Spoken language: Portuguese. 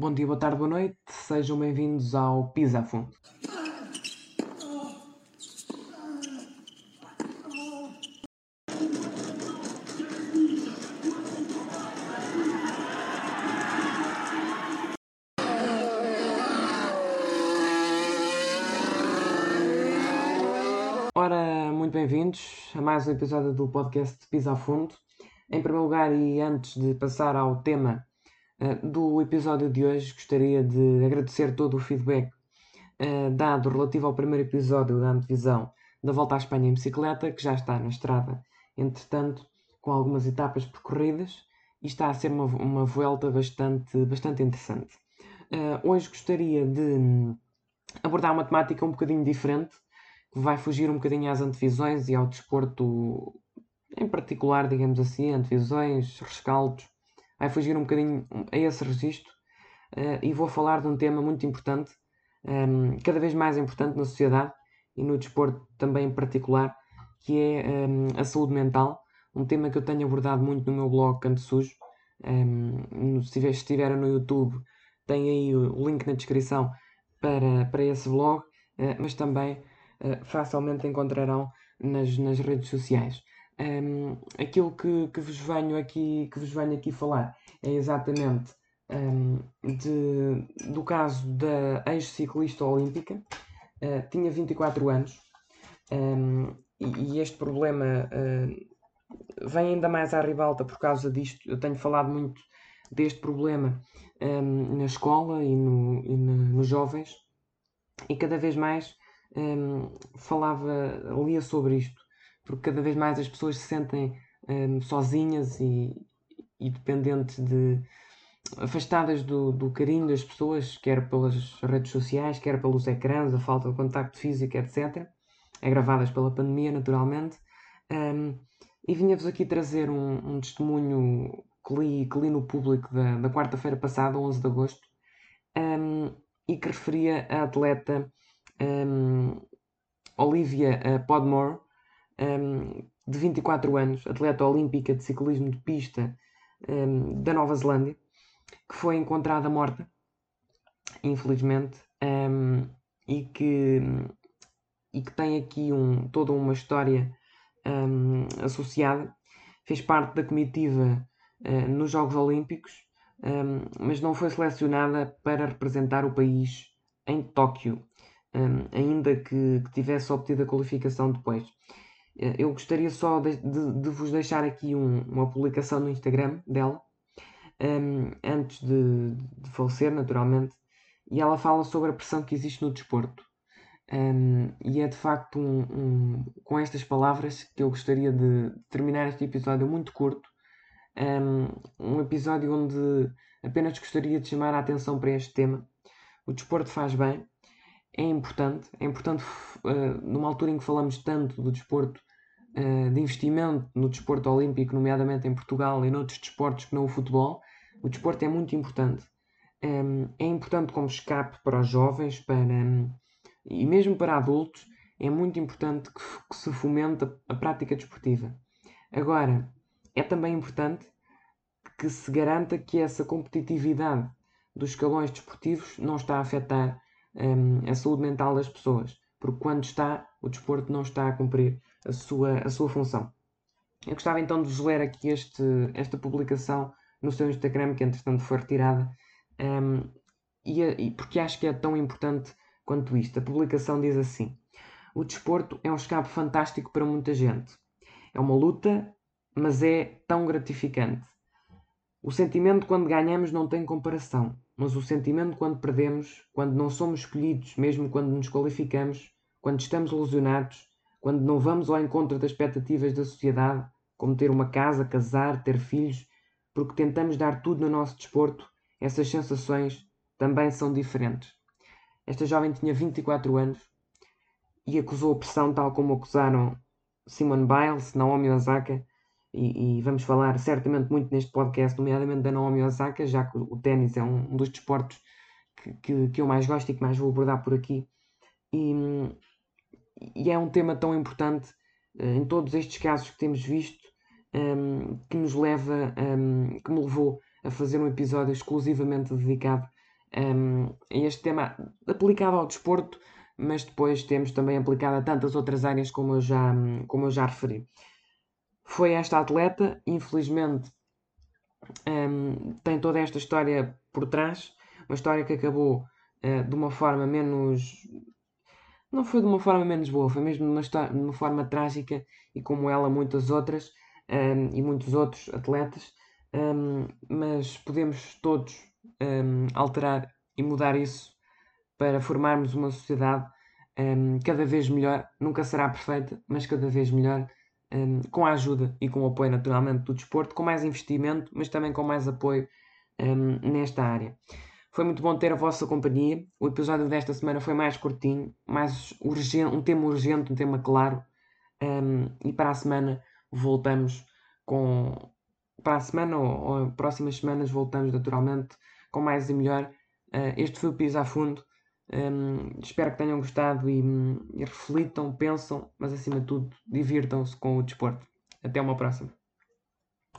Bom dia, boa tarde, boa noite, sejam bem-vindos ao Pisa a Fundo. Ora, muito bem-vindos a mais um episódio do podcast Pisa a Fundo. Em primeiro lugar, e antes de passar ao tema uh, do episódio de hoje, gostaria de agradecer todo o feedback uh, dado relativo ao primeiro episódio da antevisão da Volta à Espanha em bicicleta, que já está na estrada, entretanto, com algumas etapas percorridas, e está a ser uma, uma volta bastante, bastante interessante. Uh, hoje gostaria de abordar uma temática um bocadinho diferente, que vai fugir um bocadinho às antevisões e ao desporto em particular, digamos assim, antevisões, rescaldos. Vai fugir um bocadinho a esse registro uh, e vou falar de um tema muito importante, um, ehm, cada vez mais importante na sociedade e no desporto também em particular, que é um, ehm, a saúde mental, um tema que eu tenho abordado muito no meu blog Canto Sujo. Um, ehm, se estiver no YouTube, tem aí o link na descrição para, para esse blog, uh, mas também eh, facilmente encontrarão nas, nas redes sociais. Um, aquilo que, que, vos venho aqui, que vos venho aqui falar é exatamente um, de, do caso da ex-ciclista olímpica, uh, tinha 24 anos um, e, e, este problema uh, vem ainda mais à ribalta por causa disto. Eu tenho falado muito deste problema na escola e, no, e no, nos jovens, e cada vez mais falava, lia sobre isto, porque cada vez mais as pessoas se sentem um, sozinhas e, e dependentes de. afastadas do, do carinho das pessoas, quer pelas redes sociais, quer pelos ecrãs, a falta de contacto físico, etc. Agravadas pela pandemia, naturalmente. Um, e vinha-vos aqui trazer um, um, testemunho que li, que li no público da, da quarta-feira passada, 11 de agosto, um, e que referia a atleta um, Olivia uh, Podmore, um, de 24 anos, atleta olímpica de ciclismo de pista um, da Nova Zelândia, que foi encontrada morta, infelizmente, e, que, e que tem aqui um, toda uma história associada. Fez parte da comitiva uh, nos Jogos Olímpicos, mas não foi selecionada para representar o país em Tóquio um, ainda que, que, tivesse obtido a qualificação depois. Eh, eu gostaria só de, de, de vos deixar aqui um, uma publicação no Instagram dela, um, antes de, de, falecer, naturalmente, e ela fala sobre a pressão que existe no desporto. e é de facto um, com estas palavras que eu gostaria de terminar este episódio muito curto. Um, episódio onde apenas gostaria de chamar a atenção para este tema. O desporto faz bem, é importante. É importante, uh, numa altura em que falamos tanto do desporto, uh, de investimento no desporto olímpico, nomeadamente em Portugal e noutros desportos que não o futebol, o desporto é muito importante. Um, é importante como escape para os jovens para, um, e mesmo para adultos. É muito importante que, que se fomente a, a prática desportiva. Agora, é também importante que se garanta que essa competitividade dos escalões desportivos não está a afetar um, a saúde mental das pessoas, porque quando está, o desporto não está a cumprir a sua, a sua função. Eu gostava então de vos ler aqui este, esta publicação no seu Instagram, que entretanto foi retirada, um, e, e porque acho que é tão importante quanto isto. A publicação diz assim: O desporto é um escape fantástico para muita gente. É uma luta, mas é tão gratificante. O sentimento quando ganhamos não tem comparação. Mas o sentimento quando perdemos, quando não somos escolhidos, mesmo quando nos qualificamos, quando estamos ilusionados, quando não vamos ao encontro das expectativas da sociedade, como ter uma casa, casar, ter filhos, porque tentamos dar tudo no nosso desporto, essas sensações também são diferentes. Esta jovem tinha 24 anos e acusou a pressão tal como acusaram Simone Biles, Naomi Osaka e, e, vamos falar certamente muito neste podcast, nomeadamente da Naomi Osaka, já que o ténis é um, um dos desportos que, que, que, eu mais gosto e que mais vou abordar por aqui. E, e é um tema tão importante uh, em todos estes casos que temos visto, um, ehm, que nos leva, um, ehm, que me levou a fazer um episódio exclusivamente dedicado um, este tema aplicado ao desporto, mas depois temos também aplicado a tantas outras áreas como eu já, como eu já referi. Foi esta atleta, infelizmente, um, tem toda esta história por trás, uma história que acabou uh, de uma forma menos. Não foi de uma forma menos boa, foi mesmo de uma, de uma forma trágica e como ela, muitas outras um, e muitos outros atletas, um, mas podemos todos um, alterar e mudar isso para formarmos uma sociedade um, cada vez melhor. Nunca será perfeita, mas cada vez melhor, um, com a ajuda e com o apoio, naturalmente, do desporto, com mais investimento, mas também com mais apoio um, nesta área. Foi muito bom ter a vossa companhia. O episódio desta semana foi mais curtinho, mais urgente, um tema urgente, um tema claro. e para a semana voltamos com. Para a semana ou, ou próximas semanas voltamos naturalmente com mais e melhor. Uh, este foi o Piso a Fundo. Um, espero que tenham gostado e, e reflitam, pensam, mas acima de tudo, divirtam-se com o desporto. Até uma próxima.